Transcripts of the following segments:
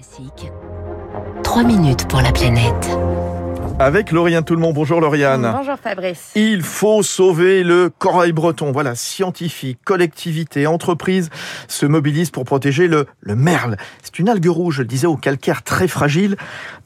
Classique. 3 minutes pour la planète. Avec Lauriane Tout le monde. Bonjour Lauriane. Bonjour Fabrice. Il faut sauver le corail breton. Voilà, scientifiques, collectivités, entreprises se mobilisent pour protéger le, le merle. C'est une algue rouge, je le disais, au calcaire très fragile.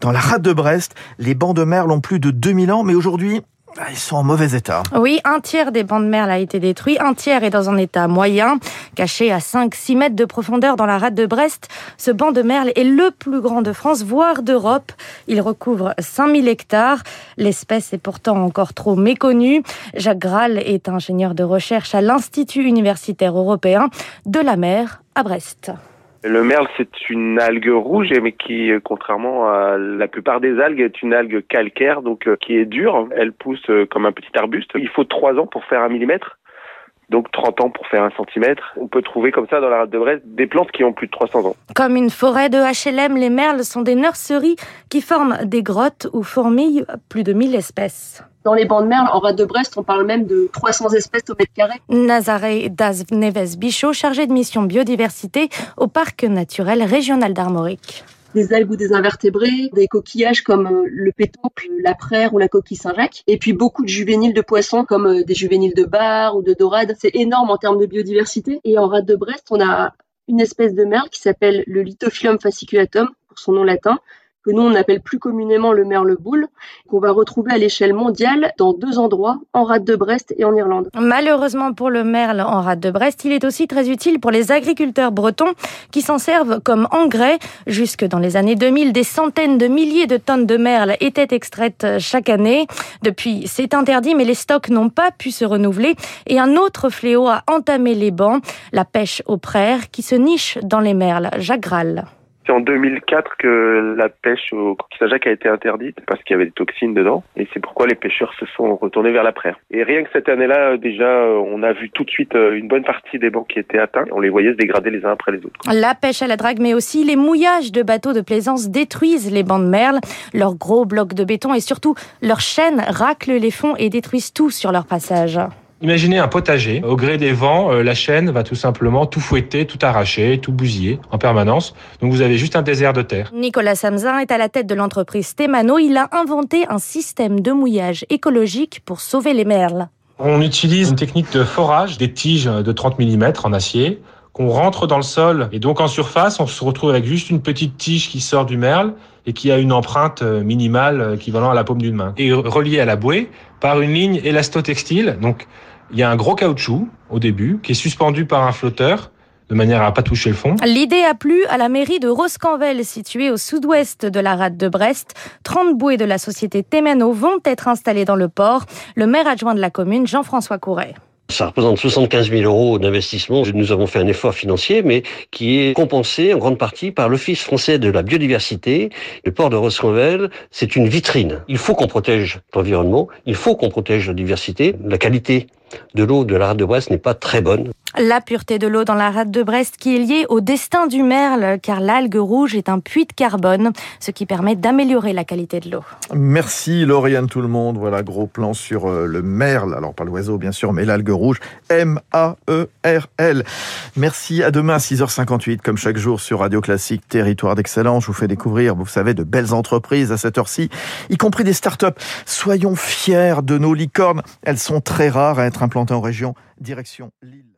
Dans la rade de Brest, les bancs de merle ont plus de 2000 ans, mais aujourd'hui, ils sont en mauvais état. Oui, un tiers des bancs de merle a été détruit, un tiers est dans un état moyen, caché à 5-6 mètres de profondeur dans la rade de Brest. Ce banc de merle est le plus grand de France, voire d'Europe. Il recouvre 5000 hectares. L'espèce est pourtant encore trop méconnue. Jacques Graal est ingénieur de recherche à l'Institut universitaire européen de la mer à Brest. Le merle, c'est une algue rouge, mais qui, contrairement à la plupart des algues, est une algue calcaire, donc euh, qui est dure. Elle pousse euh, comme un petit arbuste. Il faut trois ans pour faire un millimètre. Donc 30 ans pour faire un centimètre. On peut trouver comme ça dans la rade de Brest des plantes qui ont plus de 300 ans. Comme une forêt de HLM, les merles sont des nurseries qui forment des grottes où fourmillent plus de 1000 espèces. Dans les bancs de merle, en rade de Brest, on parle même de 300 espèces au mètre carré. Nazaré Daz Neves Bichot, chargé de mission biodiversité au parc naturel régional d'Armorique des algues ou des invertébrés, des coquillages comme euh, le pétoncle, la praire ou la coquille Saint-Jacques, et puis beaucoup de juvéniles de poissons comme euh, des juvéniles de bar ou de dorade. C'est énorme en termes de biodiversité. Et en rade de Brest, on a une espèce de merle qui s'appelle le Lithophyllum fasciculatum, pour son nom latin, que nous on appelle plus communément le merle boule, qu'on va retrouver à l'échelle mondiale dans deux endroits, en rade de Brest et en Irlande. Malheureusement pour le merle en rade de Brest, il est aussi très utile pour les agriculteurs bretons qui s'en servent comme engrais. Jusque dans les années 2000, des centaines de milliers de tonnes de merle étaient extraites chaque année. Depuis, c'est interdit, mais les stocks n'ont pas pu se renouveler. Et un autre fléau a entamé les bancs, la pêche aux praires qui se niche dans les merles. Jacques. C'est en 2004 que la pêche au coquillage a été interdite parce qu'il y avait des toxines dedans. Et c'est pourquoi les pêcheurs se sont retournés vers la praire. Et rien que cette année-là, déjà, on a vu tout de suite euh, une bonne partie des bancs qui étaient atteints. On les voyait se dégrader les uns après les autres. La pêche à la drague, mais aussi les mouillages de bateaux de plaisance détruisent les bancs de merle. Leurs gros blocs de béton et surtout leurs chaînes raclent les fonds et détruisent tout sur leur passage. Imaginez un potager. Au gré des vents, euh, la chaîne va tout simplement tout fouetter, tout arracher, tout bousiller en permanence. Donc vous avez juste un désert de terre. Nicolas Samzin est à la tête de l'entreprise Stemano. Il a inventé un système de mouillage écologique pour sauver les merles. On utilise une technique de forage, des tiges de 30 mm en acier qu'on rentre dans le sol. Et donc en surface, on se retrouve avec juste une petite tige qui sort du merle et qui a une empreinte euh, minimale équivalent à la paume d'une main. Et reliée à la bouée par une ligne élastotextile. Donc il y a un gros caoutchouc au début qui est suspendu par un flotteur de manière à pas toucher le fond. L'idée a plu à la mairie de Roscanvel, située au sud-ouest de la rade de Brest. 30 bouées de la société Temeno vont être installées dans le port. Le maire adjoint de la commune, Jean-François Couret. Ça représente 75 000 euros d'investissement. Nous avons fait un effort financier, mais qui est compensé en grande partie par l'Office français de la biodiversité. Le port de Roscovel, c'est une vitrine. Il faut qu'on protège l'environnement, il faut qu'on protège la diversité. La qualité de l'eau de la rade de Brest n'est pas très bonne. La pureté de l'eau dans la rade de Brest qui est liée au destin du merle, car l'algue rouge est un puits de carbone, ce qui permet d'améliorer la qualité de l'eau. Merci Lauriane tout le monde. Voilà, gros plan sur euh, le merle. Alors pas l'oiseau bien sûr, mais l'algue rouge. M-A-E-R-L. Merci, à demain à 6h58, comme chaque jour sur Radio Classique, Territoire d'Excellence. Je vous fais découvrir, vous savez, de belles entreprises à cette heure-ci, y compris des start-up. Soyons fiers de nos licornes. Elles sont très rares à être implantées en région. Direction Lille.